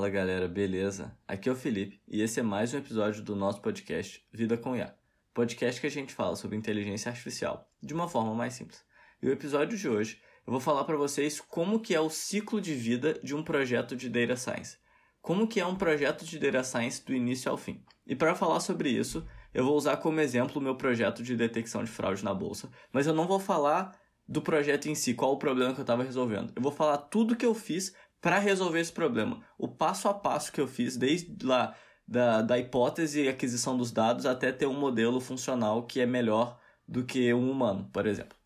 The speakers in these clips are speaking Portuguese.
Fala galera, beleza? Aqui é o Felipe e esse é mais um episódio do nosso podcast Vida com IA. Podcast que a gente fala sobre inteligência artificial de uma forma mais simples. E o episódio de hoje eu vou falar para vocês como que é o ciclo de vida de um projeto de data science. Como que é um projeto de data science do início ao fim. E para falar sobre isso, eu vou usar como exemplo o meu projeto de detecção de fraude na bolsa, mas eu não vou falar do projeto em si, qual o problema que eu estava resolvendo. Eu vou falar tudo que eu fiz para resolver esse problema. O passo a passo que eu fiz desde lá da, da hipótese e aquisição dos dados até ter um modelo funcional que é melhor do que um humano, por exemplo.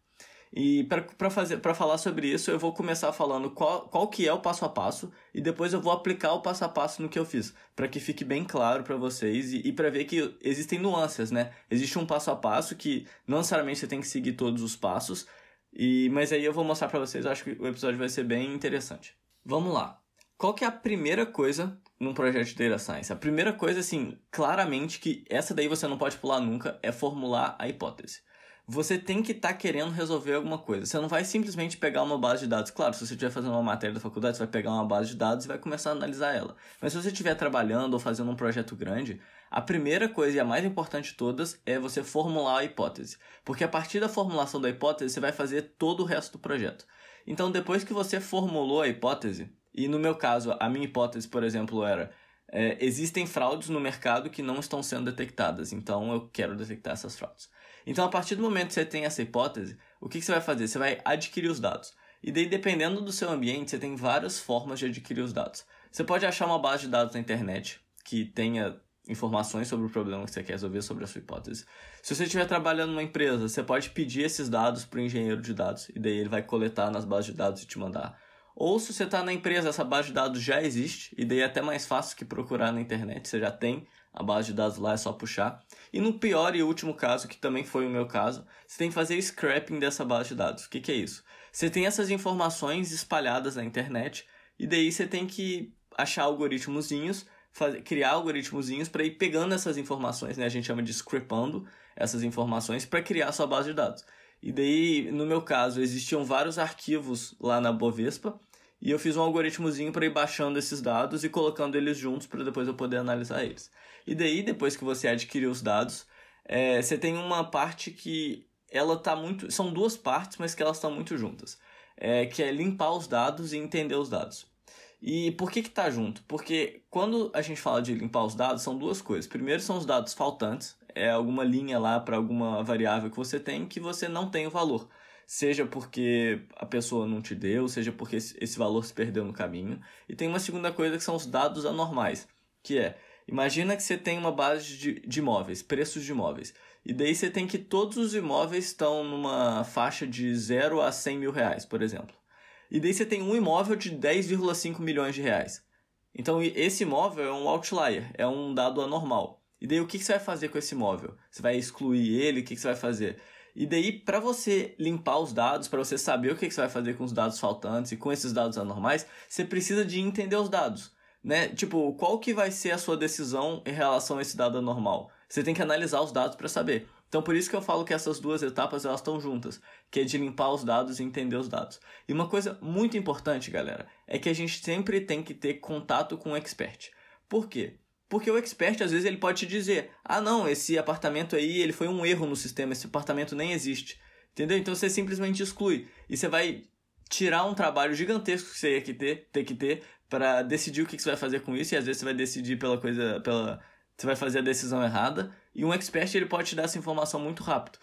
E para falar sobre isso, eu vou começar falando qual, qual que é o passo a passo e depois eu vou aplicar o passo a passo no que eu fiz, para que fique bem claro para vocês e, e para ver que existem nuances, né? Existe um passo a passo que não necessariamente você tem que seguir todos os passos, e mas aí eu vou mostrar para vocês, acho que o episódio vai ser bem interessante. Vamos lá. Qual que é a primeira coisa num projeto de data science? A primeira coisa, assim, claramente que essa daí você não pode pular nunca, é formular a hipótese. Você tem que estar tá querendo resolver alguma coisa. Você não vai simplesmente pegar uma base de dados. Claro, se você estiver fazendo uma matéria da faculdade, você vai pegar uma base de dados e vai começar a analisar ela. Mas se você estiver trabalhando ou fazendo um projeto grande, a primeira coisa e a mais importante de todas é você formular a hipótese. Porque a partir da formulação da hipótese, você vai fazer todo o resto do projeto. Então, depois que você formulou a hipótese, e no meu caso, a minha hipótese, por exemplo, era: é, existem fraudes no mercado que não estão sendo detectadas, então eu quero detectar essas fraudes. Então, a partir do momento que você tem essa hipótese, o que, que você vai fazer? Você vai adquirir os dados. E daí, dependendo do seu ambiente, você tem várias formas de adquirir os dados. Você pode achar uma base de dados na internet que tenha informações sobre o problema que você quer resolver, sobre a sua hipótese. Se você estiver trabalhando numa empresa, você pode pedir esses dados para o engenheiro de dados, e daí ele vai coletar nas bases de dados e te mandar. Ou se você está na empresa, essa base de dados já existe, e daí é até mais fácil que procurar na internet, você já tem a base de dados lá, é só puxar. E no pior e último caso, que também foi o meu caso, você tem que fazer scrapping dessa base de dados. O que, que é isso? Você tem essas informações espalhadas na internet, e daí você tem que achar algoritmozinhos fazer, criar algoritmozinhos para ir pegando essas informações, né? A gente chama de scriptando essas informações para criar sua base de dados. E daí, no meu caso, existiam vários arquivos lá na Bovespa e eu fiz um algoritmozinho para ir baixando esses dados e colocando eles juntos para depois eu poder analisar eles. E daí, depois que você adquiriu os dados, é, você tem uma parte que ela tá muito. São duas partes, mas que elas estão muito juntas. É, que é limpar os dados e entender os dados. E por que que tá junto? Porque quando a gente fala de limpar os dados, são duas coisas. Primeiro são os dados faltantes, é alguma linha lá para alguma variável que você tem que você não tem o valor. Seja porque a pessoa não te deu, seja porque esse valor se perdeu no caminho. E tem uma segunda coisa que são os dados anormais, que é, imagina que você tem uma base de, de imóveis, preços de imóveis. E daí você tem que todos os imóveis estão numa faixa de 0 a 100 mil reais, por exemplo. E daí você tem um imóvel de 10,5 milhões de reais. Então esse imóvel é um outlier, é um dado anormal. E daí o que, você vai fazer com esse imóvel? Você vai excluir ele? O que, você vai fazer? E daí, para você limpar os dados, para você saber o que, você vai fazer com os dados faltantes e com esses dados anormais, você precisa de entender os dados. Né? Tipo, qual que vai ser a sua decisão em relação a esse dado anormal? Você tem que analisar os dados para saber. Então por isso que eu falo que essas duas etapas elas estão juntas, que é de limpar os dados e entender os dados. E uma coisa muito importante, galera, é que a gente sempre tem que ter contato com o expert. Por quê? Porque o expert às vezes ele pode te dizer: "Ah, não, esse apartamento aí, ele foi um erro no sistema, esse apartamento nem existe". Entendeu? Então você simplesmente exclui e você vai tirar um trabalho gigantesco que você ia que ter, ter que ter para decidir o que você vai fazer com isso e às vezes você vai decidir pela coisa pela você vai fazer a decisão errada e um expert ele pode te dar essa informação muito rápido.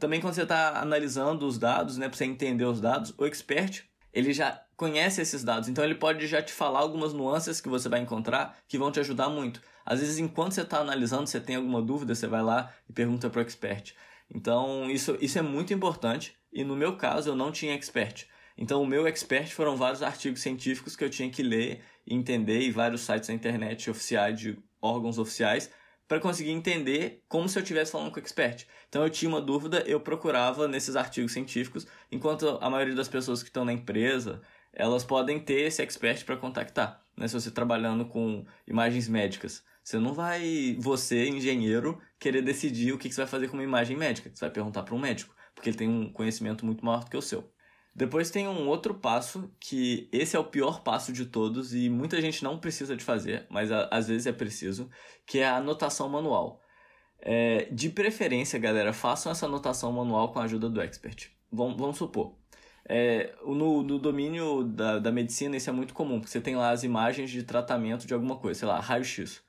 Também quando você está analisando os dados, né, para você entender os dados, o expert ele já conhece esses dados, então ele pode já te falar algumas nuances que você vai encontrar que vão te ajudar muito. Às vezes, enquanto você está analisando, você tem alguma dúvida, você vai lá e pergunta para o expert. Então, isso, isso é muito importante. E no meu caso, eu não tinha expert. Então, o meu expert foram vários artigos científicos que eu tinha que ler e entender, e vários sites na internet oficiais de órgãos oficiais para conseguir entender como se eu estivesse falando com o expert. Então eu tinha uma dúvida, eu procurava nesses artigos científicos, enquanto a maioria das pessoas que estão na empresa, elas podem ter esse expert para contactar. Né? Se você trabalhando com imagens médicas, você não vai, você, engenheiro, querer decidir o que você vai fazer com uma imagem médica. Você vai perguntar para um médico, porque ele tem um conhecimento muito maior do que o seu. Depois tem um outro passo que esse é o pior passo de todos e muita gente não precisa de fazer, mas a, às vezes é preciso, que é a anotação manual. É, de preferência, galera, façam essa anotação manual com a ajuda do expert. Vamos, vamos supor, é, no, no domínio da, da medicina isso é muito comum, porque você tem lá as imagens de tratamento de alguma coisa, sei lá, raio-x.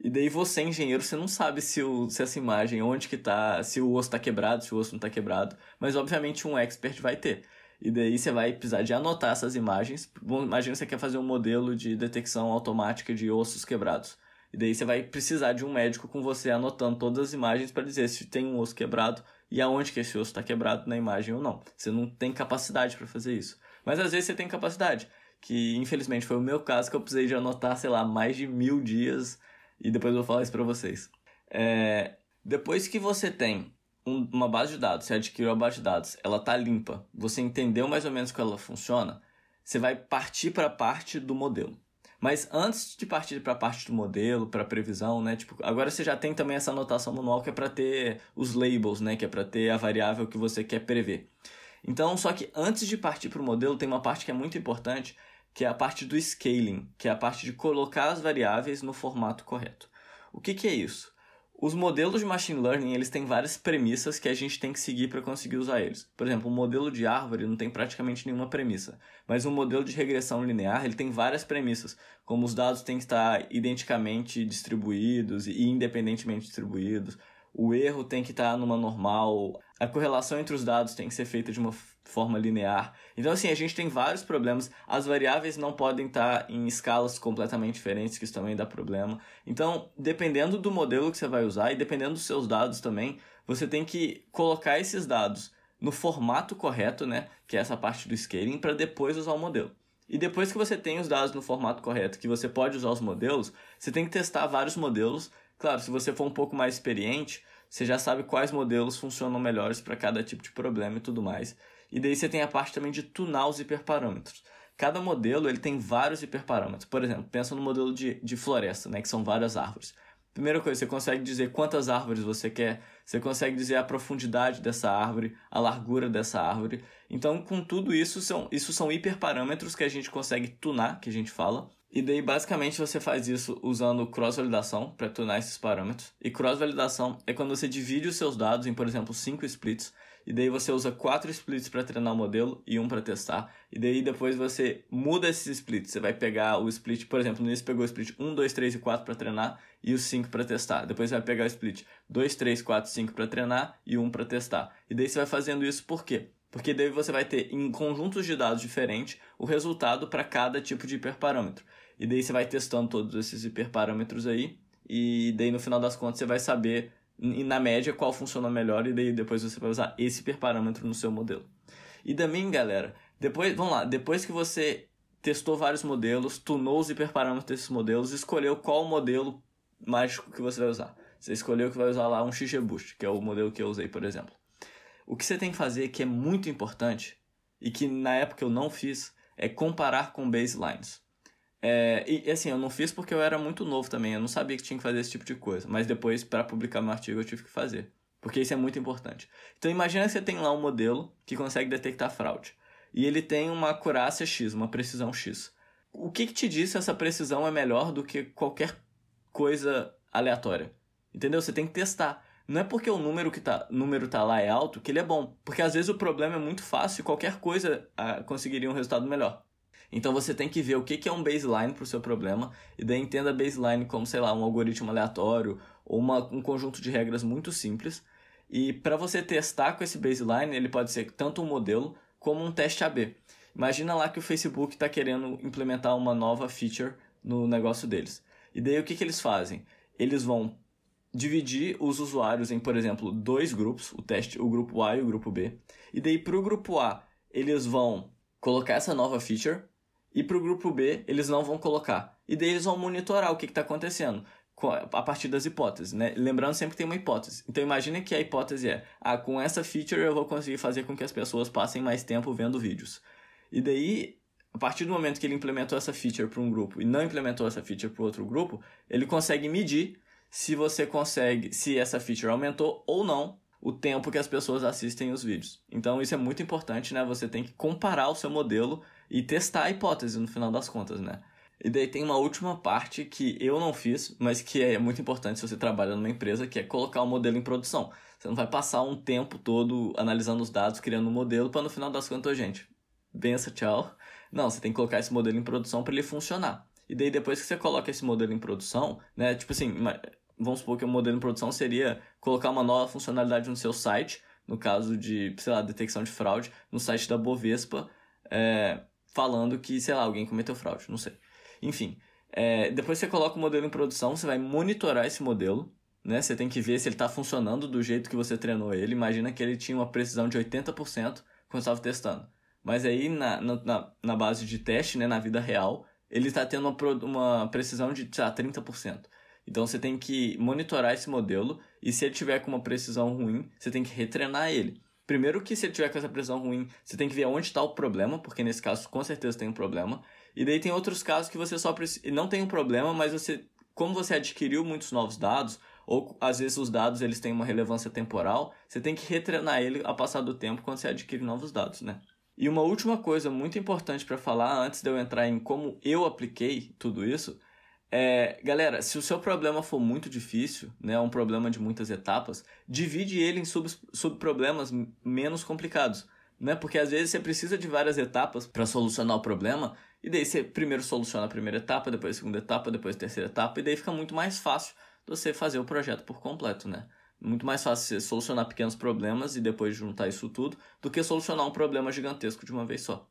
E daí você, engenheiro, você não sabe se, o, se essa imagem, onde que tá, se o osso está quebrado, se o osso não está quebrado, mas obviamente um expert vai ter. E daí você vai precisar de anotar essas imagens. Imagina que você quer fazer um modelo de detecção automática de ossos quebrados. E daí você vai precisar de um médico com você anotando todas as imagens para dizer se tem um osso quebrado e aonde que esse osso está quebrado na imagem ou não. Você não tem capacidade para fazer isso. Mas às vezes você tem capacidade, que infelizmente foi o meu caso que eu precisei de anotar, sei lá, mais de mil dias e depois eu vou falar isso para vocês. É... Depois que você tem um, uma base de dados, você adquiriu a base de dados, ela tá limpa, você entendeu mais ou menos como ela funciona, você vai partir para a parte do modelo. Mas antes de partir para a parte do modelo, para previsão, né? Tipo, agora você já tem também essa anotação manual que é para ter os labels, né? Que é para ter a variável que você quer prever. Então, só que antes de partir para o modelo, tem uma parte que é muito importante, que é a parte do scaling, que é a parte de colocar as variáveis no formato correto. O que, que é isso? Os modelos de machine learning, eles têm várias premissas que a gente tem que seguir para conseguir usar eles. Por exemplo, o modelo de árvore não tem praticamente nenhuma premissa, mas um modelo de regressão linear, ele tem várias premissas, como os dados têm que estar identicamente distribuídos e independentemente distribuídos, o erro tem que estar numa normal, a correlação entre os dados tem que ser feita de uma forma linear. Então, assim, a gente tem vários problemas. As variáveis não podem estar em escalas completamente diferentes, que isso também dá problema. Então, dependendo do modelo que você vai usar e dependendo dos seus dados também, você tem que colocar esses dados no formato correto, né? Que é essa parte do scaling, para depois usar o modelo. E depois que você tem os dados no formato correto, que você pode usar os modelos, você tem que testar vários modelos. Claro, se você for um pouco mais experiente, você já sabe quais modelos funcionam melhores para cada tipo de problema e tudo mais. E daí você tem a parte também de tunar os hiperparâmetros. Cada modelo ele tem vários hiperparâmetros. Por exemplo, pensa no modelo de, de floresta, né, que são várias árvores. Primeira coisa, você consegue dizer quantas árvores você quer, você consegue dizer a profundidade dessa árvore, a largura dessa árvore. Então, com tudo isso, são, isso são hiperparâmetros que a gente consegue tunar, que a gente fala, e daí, basicamente, você faz isso usando cross-validação para tunar esses parâmetros. E cross-validação é quando você divide os seus dados em, por exemplo, cinco splits. E daí você usa quatro splits para treinar o modelo e um para testar. E daí depois você muda esses splits. Você vai pegar o split, por exemplo, nesse pegou o split 1, 2, 3 e 4 para treinar e os 5 para testar. Depois você vai pegar o split 2, 3, 4, 5 para treinar e 1 para testar. E daí você vai fazendo isso por quê? Porque daí você vai ter em conjuntos de dados diferentes o resultado para cada tipo de hiperparâmetro. E daí você vai testando todos esses hiperparâmetros aí. E daí no final das contas você vai saber, na média, qual funciona melhor. E daí depois você vai usar esse hiperparâmetro no seu modelo. E também, galera, depois, vamos lá, depois que você testou vários modelos, tunou os hiperparâmetros desses modelos, escolheu qual modelo mágico que você vai usar. Você escolheu que vai usar lá um XGBoost, que é o modelo que eu usei, por exemplo. O que você tem que fazer, que é muito importante, e que na época eu não fiz, é comparar com baselines. É, e assim, eu não fiz porque eu era muito novo também, eu não sabia que tinha que fazer esse tipo de coisa. Mas depois, para publicar meu artigo, eu tive que fazer. Porque isso é muito importante. Então imagina que você tem lá um modelo que consegue detectar fraude. E ele tem uma acurácia X, uma precisão X. O que, que te diz se essa precisão é melhor do que qualquer coisa aleatória? Entendeu? Você tem que testar. Não é porque o número que tá, número tá lá é alto que ele é bom. Porque às vezes o problema é muito fácil e qualquer coisa ah, conseguiria um resultado melhor. Então você tem que ver o que é um baseline para o seu problema e daí entenda baseline como, sei lá, um algoritmo aleatório ou uma, um conjunto de regras muito simples. E para você testar com esse baseline, ele pode ser tanto um modelo como um teste AB. Imagina lá que o Facebook está querendo implementar uma nova feature no negócio deles. E daí o que, que eles fazem? Eles vão dividir os usuários em, por exemplo, dois grupos, o teste, o grupo A e o grupo B. E daí para o grupo A, eles vão colocar essa nova feature e para o grupo B, eles não vão colocar. E daí eles vão monitorar o que está acontecendo a partir das hipóteses, né? Lembrando sempre que tem uma hipótese. Então imagine que a hipótese é, ah, com essa feature eu vou conseguir fazer com que as pessoas passem mais tempo vendo vídeos. E daí, a partir do momento que ele implementou essa feature para um grupo e não implementou essa feature para outro grupo, ele consegue medir se você consegue, se essa feature aumentou ou não o tempo que as pessoas assistem os vídeos. Então isso é muito importante, né? Você tem que comparar o seu modelo e testar a hipótese no final das contas, né? E daí tem uma última parte que eu não fiz, mas que é muito importante se você trabalha numa empresa, que é colocar o modelo em produção. Você não vai passar um tempo todo analisando os dados, criando um modelo, para no final das contas, gente, bença, tchau. Não, você tem que colocar esse modelo em produção para ele funcionar. E daí depois que você coloca esse modelo em produção, né, tipo assim, vamos supor que o modelo em produção seria colocar uma nova funcionalidade no seu site, no caso de, sei lá, detecção de fraude, no site da Bovespa, é, falando que, sei lá, alguém cometeu fraude, não sei. Enfim, é, depois você coloca o modelo em produção, você vai monitorar esse modelo, né? Você tem que ver se ele está funcionando do jeito que você treinou ele. Imagina que ele tinha uma precisão de 80% quando estava testando. Mas aí, na, na, na base de teste, né, na vida real, ele está tendo uma, uma precisão de sei lá, 30%. Então você tem que monitorar esse modelo e se ele tiver com uma precisão ruim, você tem que retreinar ele. Primeiro que se ele tiver com essa precisão ruim, você tem que ver onde está o problema, porque nesse caso com certeza tem um problema. E daí tem outros casos que você só precisa, não tem um problema, mas você, como você adquiriu muitos novos dados, ou às vezes os dados eles têm uma relevância temporal, você tem que retreinar ele a passar do tempo quando você adquire novos dados, né? E uma última coisa muito importante para falar antes de eu entrar em como eu apliquei tudo isso é, galera, se o seu problema for muito difícil, né, um problema de muitas etapas, divide ele em sub, subproblemas menos complicados, né? Porque às vezes você precisa de várias etapas para solucionar o problema e daí você primeiro soluciona a primeira etapa, depois a segunda etapa, depois a terceira etapa, e daí fica muito mais fácil você fazer o projeto por completo, né? Muito mais fácil você solucionar pequenos problemas e depois juntar isso tudo do que solucionar um problema gigantesco de uma vez só.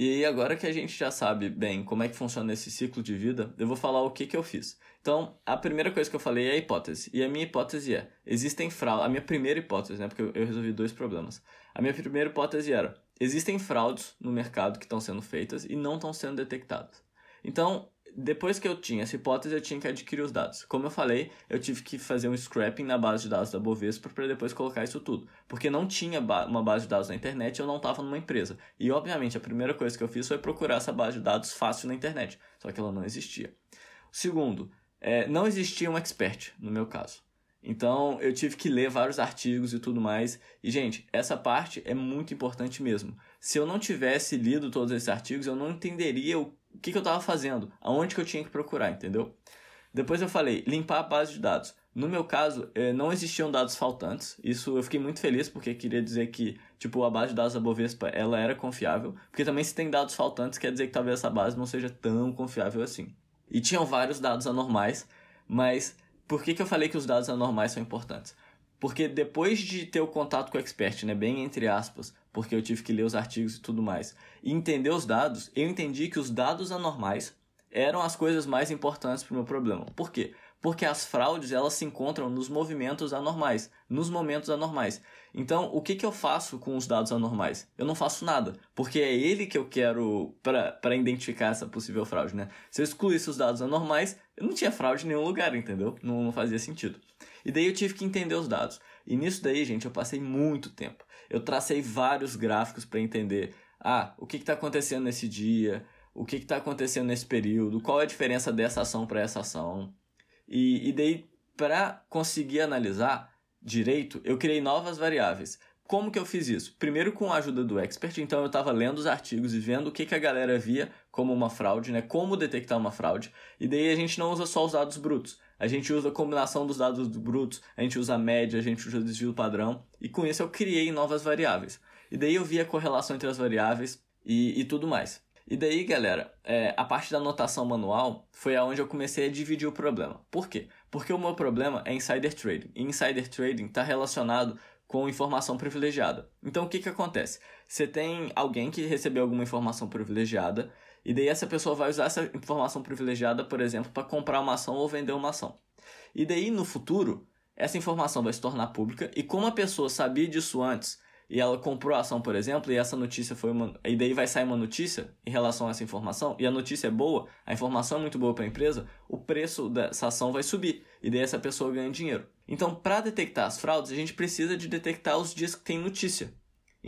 E agora que a gente já sabe bem como é que funciona esse ciclo de vida, eu vou falar o que, que eu fiz. Então, a primeira coisa que eu falei é a hipótese. E a minha hipótese é: existem fraudes. A minha primeira hipótese, né? Porque eu resolvi dois problemas. A minha primeira hipótese era: existem fraudes no mercado que estão sendo feitas e não estão sendo detectadas. Então, depois que eu tinha essa hipótese, eu tinha que adquirir os dados. Como eu falei, eu tive que fazer um scrapping na base de dados da Bovespa para depois colocar isso tudo. Porque não tinha uma base de dados na internet eu não estava numa empresa. E, obviamente, a primeira coisa que eu fiz foi procurar essa base de dados fácil na internet. Só que ela não existia. Segundo, é, não existia um expert, no meu caso. Então, eu tive que ler vários artigos e tudo mais. E, gente, essa parte é muito importante mesmo. Se eu não tivesse lido todos esses artigos, eu não entenderia o o que, que eu estava fazendo, aonde que eu tinha que procurar, entendeu? Depois eu falei, limpar a base de dados. No meu caso, eh, não existiam dados faltantes. Isso eu fiquei muito feliz porque queria dizer que, tipo, a base de dados da Bovespa, ela era confiável. Porque também se tem dados faltantes, quer dizer que talvez essa base não seja tão confiável assim. E tinham vários dados anormais, mas por que, que eu falei que os dados anormais são importantes? Porque depois de ter o contato com o expert, né, bem entre aspas, porque eu tive que ler os artigos e tudo mais, e entender os dados, eu entendi que os dados anormais eram as coisas mais importantes para o meu problema. Por quê? Porque as fraudes elas se encontram nos movimentos anormais, nos momentos anormais. Então, o que, que eu faço com os dados anormais? Eu não faço nada, porque é ele que eu quero para identificar essa possível fraude, né? Se eu excluísse os dados anormais, eu não tinha fraude em nenhum lugar, entendeu? Não, não fazia sentido. E daí eu tive que entender os dados. E nisso daí, gente, eu passei muito tempo. Eu tracei vários gráficos para entender, ah, o que está acontecendo nesse dia, o que está acontecendo nesse período, qual é a diferença dessa ação para essa ação. E, e daí, para conseguir analisar direito, eu criei novas variáveis. Como que eu fiz isso? Primeiro com a ajuda do expert, então eu estava lendo os artigos e vendo o que, que a galera via como uma fraude, né? Como detectar uma fraude. E daí a gente não usa só os dados brutos. A gente usa a combinação dos dados brutos, a gente usa a média, a gente usa o desvio padrão. E com isso eu criei novas variáveis. E daí eu vi a correlação entre as variáveis e, e tudo mais. E daí, galera, é, a parte da anotação manual foi aonde eu comecei a dividir o problema. Por quê? Porque o meu problema é insider trading. E insider trading está relacionado com informação privilegiada. Então o que, que acontece? Você tem alguém que recebeu alguma informação privilegiada, e daí essa pessoa vai usar essa informação privilegiada, por exemplo, para comprar uma ação ou vender uma ação. E daí no futuro, essa informação vai se tornar pública, e como a pessoa sabia disso antes, e ela comprou a ação, por exemplo, e essa notícia foi uma. E daí vai sair uma notícia em relação a essa informação, e a notícia é boa, a informação é muito boa para a empresa, o preço dessa ação vai subir, e daí essa pessoa ganha dinheiro. Então, para detectar as fraudes, a gente precisa de detectar os dias que tem notícia.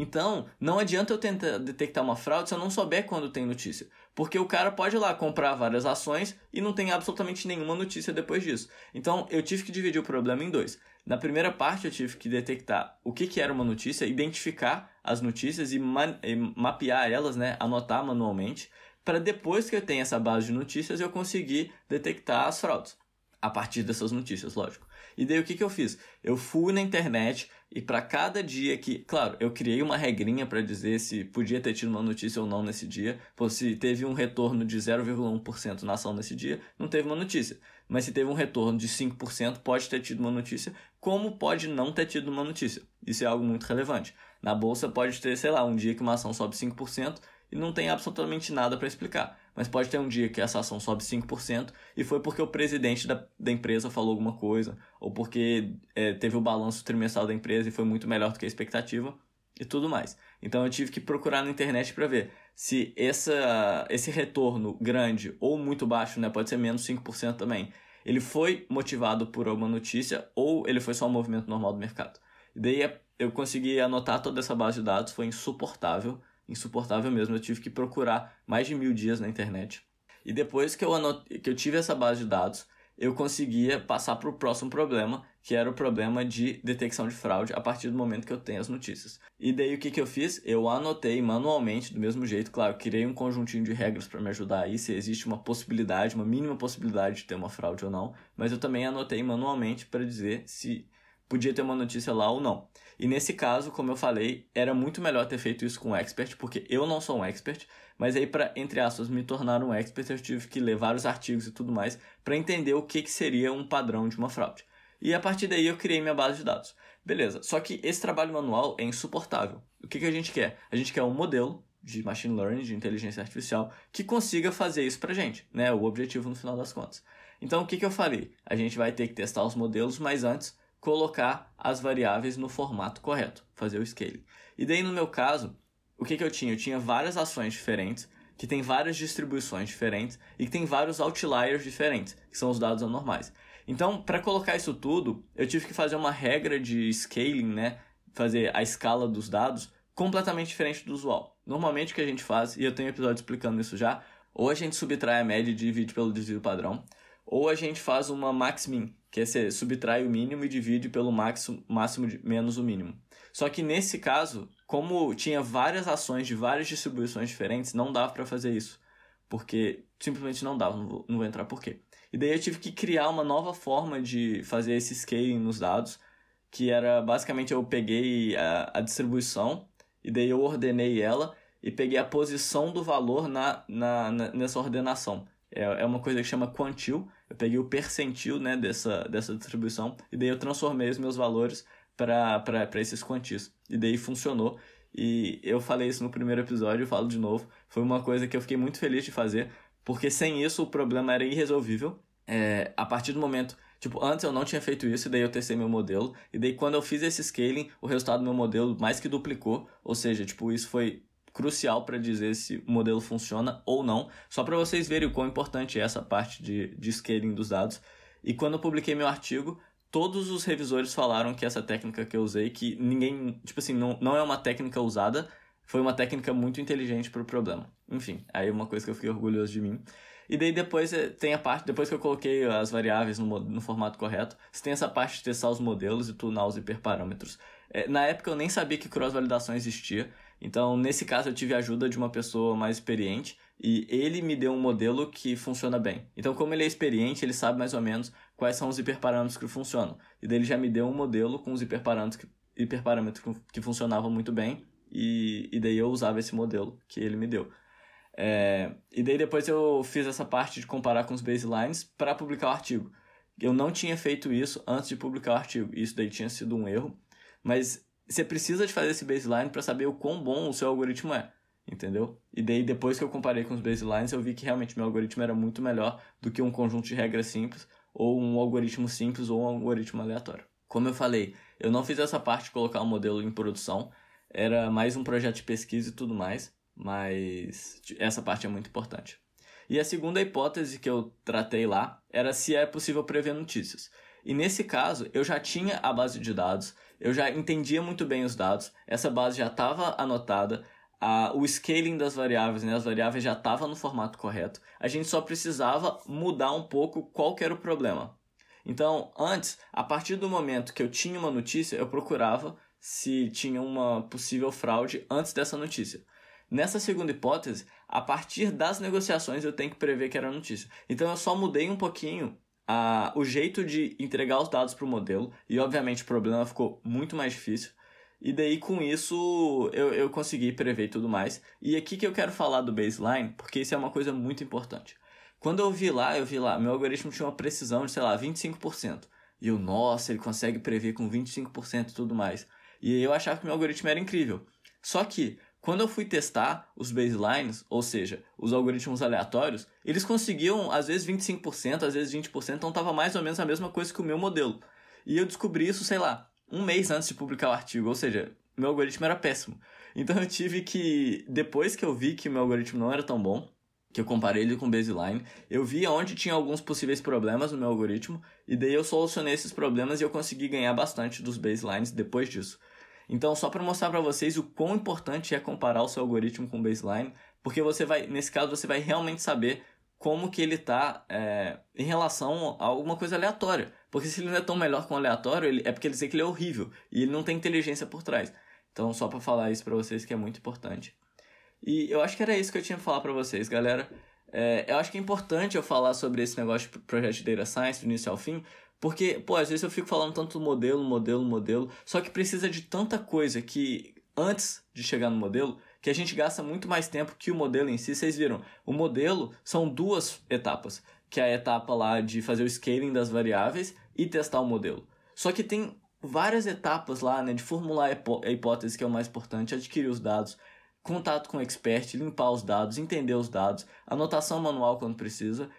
Então, não adianta eu tentar detectar uma fraude se eu não souber quando tem notícia. Porque o cara pode ir lá comprar várias ações e não tem absolutamente nenhuma notícia depois disso. Então, eu tive que dividir o problema em dois. Na primeira parte, eu tive que detectar o que, que era uma notícia, identificar as notícias e, e mapear elas, né? anotar manualmente, para depois que eu tenha essa base de notícias, eu conseguir detectar as fraudes. A partir dessas notícias, lógico. E daí o que, que eu fiz? Eu fui na internet e para cada dia que. Claro, eu criei uma regrinha para dizer se podia ter tido uma notícia ou não nesse dia. Se teve um retorno de 0,1% na ação nesse dia, não teve uma notícia. Mas se teve um retorno de 5%, pode ter tido uma notícia, como pode não ter tido uma notícia. Isso é algo muito relevante. Na bolsa pode ter, sei lá, um dia que uma ação sobe 5% e não tem absolutamente nada para explicar. Mas pode ter um dia que essa ação sobe 5% e foi porque o presidente da, da empresa falou alguma coisa, ou porque é, teve o balanço trimestral da empresa e foi muito melhor do que a expectativa e tudo mais. Então eu tive que procurar na internet para ver se essa, esse retorno grande ou muito baixo, né, pode ser menos 5% também, ele foi motivado por alguma notícia ou ele foi só um movimento normal do mercado. E daí eu consegui anotar toda essa base de dados, foi insuportável insuportável mesmo. Eu tive que procurar mais de mil dias na internet. E depois que eu, anot... que eu tive essa base de dados, eu conseguia passar para o próximo problema, que era o problema de detecção de fraude a partir do momento que eu tenho as notícias. E daí o que, que eu fiz? Eu anotei manualmente, do mesmo jeito, claro, criei um conjuntinho de regras para me ajudar aí, se existe uma possibilidade, uma mínima possibilidade de ter uma fraude ou não, mas eu também anotei manualmente para dizer se podia ter uma notícia lá ou não. E nesse caso, como eu falei, era muito melhor ter feito isso com um expert, porque eu não sou um expert, mas aí para entre aspas me tornar um expert, eu tive que ler vários artigos e tudo mais para entender o que, que seria um padrão de uma fraude. E a partir daí eu criei minha base de dados. Beleza, só que esse trabalho manual é insuportável. O que, que a gente quer? A gente quer um modelo de machine learning, de inteligência artificial, que consiga fazer isso pra gente, né? O objetivo no final das contas. Então, o que, que eu falei? A gente vai ter que testar os modelos, mas antes colocar as variáveis no formato correto, fazer o scaling. E daí no meu caso, o que, que eu tinha? Eu tinha várias ações diferentes, que tem várias distribuições diferentes e que tem vários outliers diferentes, que são os dados anormais. Então, para colocar isso tudo, eu tive que fazer uma regra de scaling, né? Fazer a escala dos dados completamente diferente do usual. Normalmente o que a gente faz, e eu tenho episódio explicando isso já, ou a gente subtrai a média e divide pelo desvio padrão, ou a gente faz uma max-min, que é você subtrai o mínimo e divide pelo máximo, máximo de, menos o mínimo. Só que nesse caso, como tinha várias ações de várias distribuições diferentes, não dava para fazer isso. Porque simplesmente não dava, não vou, não vou entrar por quê. E daí eu tive que criar uma nova forma de fazer esse scaling nos dados, que era basicamente eu peguei a, a distribuição e daí eu ordenei ela e peguei a posição do valor na, na, na nessa ordenação. É, é uma coisa que chama quantil, eu peguei o percentil né, dessa, dessa distribuição e daí eu transformei os meus valores para esses quantis. E daí funcionou. E eu falei isso no primeiro episódio, eu falo de novo. Foi uma coisa que eu fiquei muito feliz de fazer, porque sem isso o problema era irresolvível. É, a partir do momento. Tipo, antes eu não tinha feito isso, e daí eu testei meu modelo. E daí quando eu fiz esse scaling, o resultado do meu modelo mais que duplicou. Ou seja, tipo, isso foi crucial para dizer se o modelo funciona ou não, só para vocês verem o quão importante é essa parte de, de scaling dos dados. E quando eu publiquei meu artigo, todos os revisores falaram que essa técnica que eu usei, que ninguém, tipo assim, não, não é uma técnica usada, foi uma técnica muito inteligente para o problema. Enfim, aí é uma coisa que eu fiquei orgulhoso de mim. E daí depois eh, tem a parte, depois que eu coloquei as variáveis no, no formato correto, você tem essa parte de testar os modelos e tunar os hiperparâmetros. É, na época eu nem sabia que cross-validação existia, então, nesse caso, eu tive a ajuda de uma pessoa mais experiente e ele me deu um modelo que funciona bem. Então, como ele é experiente, ele sabe mais ou menos quais são os hiperparâmetros que funcionam. E daí ele já me deu um modelo com os hiperparâmetros que, hiperparâmetros que funcionavam muito bem e, e daí eu usava esse modelo que ele me deu. É, e daí depois eu fiz essa parte de comparar com os baselines para publicar o artigo. Eu não tinha feito isso antes de publicar o artigo. Isso daí tinha sido um erro. Mas você precisa de fazer esse baseline para saber o quão bom o seu algoritmo é, entendeu? E daí depois que eu comparei com os baselines, eu vi que realmente meu algoritmo era muito melhor do que um conjunto de regras simples ou um algoritmo simples ou um algoritmo aleatório. Como eu falei, eu não fiz essa parte de colocar o um modelo em produção, era mais um projeto de pesquisa e tudo mais, mas essa parte é muito importante. E a segunda hipótese que eu tratei lá era se é possível prever notícias. E nesse caso, eu já tinha a base de dados, eu já entendia muito bem os dados, essa base já estava anotada, a, o scaling das variáveis, né, as variáveis já estava no formato correto, a gente só precisava mudar um pouco qual era o problema. Então, antes, a partir do momento que eu tinha uma notícia, eu procurava se tinha uma possível fraude antes dessa notícia. Nessa segunda hipótese, a partir das negociações eu tenho que prever que era notícia. Então eu só mudei um pouquinho a, o jeito de entregar os dados para o modelo, e obviamente o problema ficou muito mais difícil. E daí com isso eu, eu consegui prever tudo mais. E aqui que eu quero falar do baseline, porque isso é uma coisa muito importante. Quando eu vi lá, eu vi lá, meu algoritmo tinha uma precisão de, sei lá, 25%. E eu, nossa, ele consegue prever com 25% e tudo mais. E eu achava que meu algoritmo era incrível. Só que, quando eu fui testar os baselines, ou seja, os algoritmos aleatórios, eles conseguiam às vezes 25%, às vezes 20%, então estava mais ou menos a mesma coisa que o meu modelo. E eu descobri isso, sei lá, um mês antes de publicar o artigo, ou seja, meu algoritmo era péssimo. Então eu tive que, depois que eu vi que o meu algoritmo não era tão bom, que eu comparei ele com o baseline, eu vi onde tinha alguns possíveis problemas no meu algoritmo, e daí eu solucionei esses problemas e eu consegui ganhar bastante dos baselines depois disso. Então, só para mostrar para vocês o quão importante é comparar o seu algoritmo com o baseline, porque você vai, nesse caso, você vai realmente saber como que ele está é, em relação a alguma coisa aleatória. Porque se ele não é tão melhor com aleatório, ele, é porque ele diz que ele é horrível e ele não tem inteligência por trás. Então, só para falar isso para vocês que é muito importante. E eu acho que era isso que eu tinha pra falar para vocês, galera. É, eu acho que é importante eu falar sobre esse negócio de projeto de data science do início ao fim, porque, pô, às vezes eu fico falando tanto modelo, modelo, modelo, só que precisa de tanta coisa que antes de chegar no modelo, que a gente gasta muito mais tempo que o modelo em si. Vocês viram, o modelo são duas etapas, que é a etapa lá de fazer o scaling das variáveis e testar o modelo. Só que tem várias etapas lá, né, de formular a hipótese que é o mais importante, adquirir os dados, contato com o expert, limpar os dados, entender os dados, anotação manual quando precisa,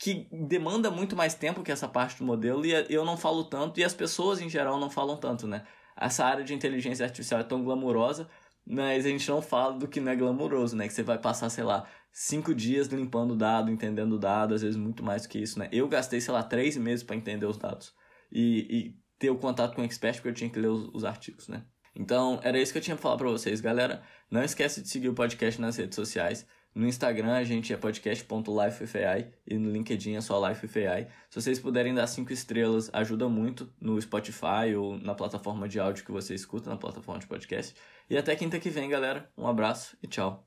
que demanda muito mais tempo que essa parte do modelo e eu não falo tanto e as pessoas em geral não falam tanto, né? Essa área de inteligência artificial é tão glamurosa, mas a gente não fala do que não é glamuroso, né? Que você vai passar, sei lá, cinco dias limpando dado, entendendo dado, às vezes muito mais do que isso, né? Eu gastei, sei lá, três meses para entender os dados e, e, ter o contato com o expert porque eu tinha que ler os, os artigos, né? Então, era isso que eu tinha pra falar pra vocês, galera. Não esquece de seguir o podcast nas redes sociais. No Instagram a gente é podcast.lifewithai e no LinkedIn é só lifewithai. Se vocês puderem dar cinco estrelas, ajuda muito no Spotify ou na plataforma de áudio que você escuta, na plataforma de podcast. E até quinta que vem, galera. Um abraço e tchau.